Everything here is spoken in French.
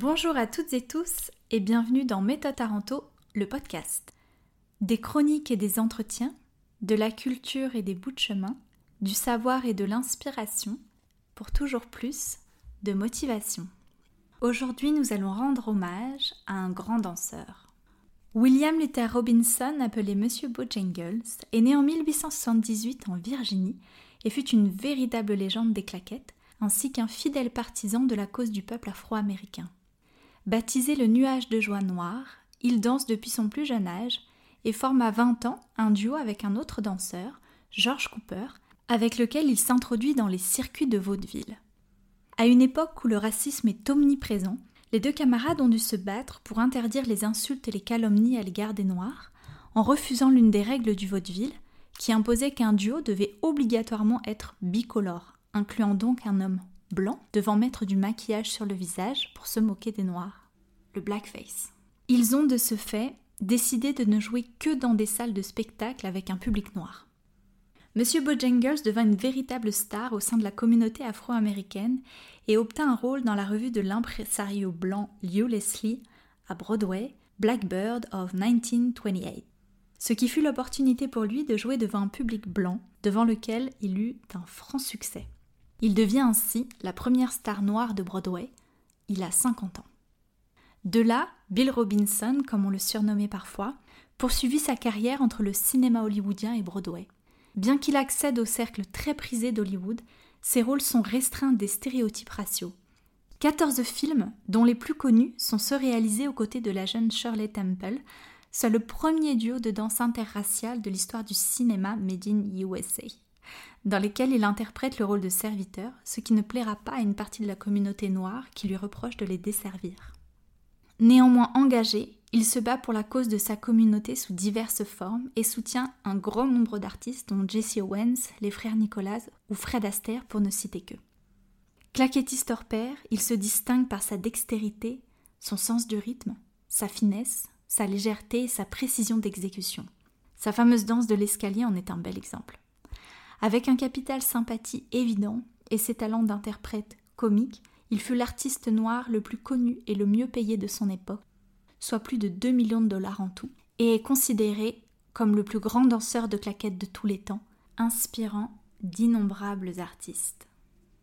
Bonjour à toutes et tous et bienvenue dans Méthode Taranto, le podcast. Des chroniques et des entretiens, de la culture et des bouts de chemin, du savoir et de l'inspiration, pour toujours plus de motivation. Aujourd'hui, nous allons rendre hommage à un grand danseur. William Luther Robinson, appelé Monsieur Bojangles, est né en 1878 en Virginie et fut une véritable légende des claquettes, ainsi qu'un fidèle partisan de la cause du peuple afro-américain. Baptisé le nuage de joie noire, il danse depuis son plus jeune âge et forme à 20 ans un duo avec un autre danseur, George Cooper, avec lequel il s'introduit dans les circuits de vaudeville. À une époque où le racisme est omniprésent, les deux camarades ont dû se battre pour interdire les insultes et les calomnies à l'égard des Noirs, en refusant l'une des règles du vaudeville, qui imposait qu'un duo devait obligatoirement être bicolore, incluant donc un homme blanc devant mettre du maquillage sur le visage pour se moquer des noirs, le blackface. Ils ont de ce fait décidé de ne jouer que dans des salles de spectacle avec un public noir. Monsieur Bojangles devint une véritable star au sein de la communauté afro-américaine et obtint un rôle dans la revue de l'impresario blanc Lew Leslie à Broadway, Blackbird of 1928. Ce qui fut l'opportunité pour lui de jouer devant un public blanc, devant lequel il eut un franc succès. Il devient ainsi la première star noire de Broadway. Il a 50 ans. De là, Bill Robinson, comme on le surnommait parfois, poursuivit sa carrière entre le cinéma hollywoodien et Broadway. Bien qu'il accède au cercle très prisé d'Hollywood, ses rôles sont restreints des stéréotypes raciaux. 14 films, dont les plus connus, sont ceux réalisés aux côtés de la jeune Shirley Temple, soit le premier duo de danse interraciale de l'histoire du cinéma made in USA dans lesquels il interprète le rôle de serviteur, ce qui ne plaira pas à une partie de la communauté noire qui lui reproche de les desservir. Néanmoins engagé, il se bat pour la cause de sa communauté sous diverses formes et soutient un grand nombre d'artistes dont Jesse Owens, les frères Nicolas ou Fred Astaire pour ne citer que. Claquettiste hors pair, il se distingue par sa dextérité, son sens du rythme, sa finesse, sa légèreté et sa précision d'exécution. Sa fameuse danse de l'escalier en est un bel exemple. Avec un capital sympathie évident et ses talents d'interprète comique, il fut l'artiste noir le plus connu et le mieux payé de son époque, soit plus de 2 millions de dollars en tout, et est considéré comme le plus grand danseur de claquettes de tous les temps, inspirant d'innombrables artistes.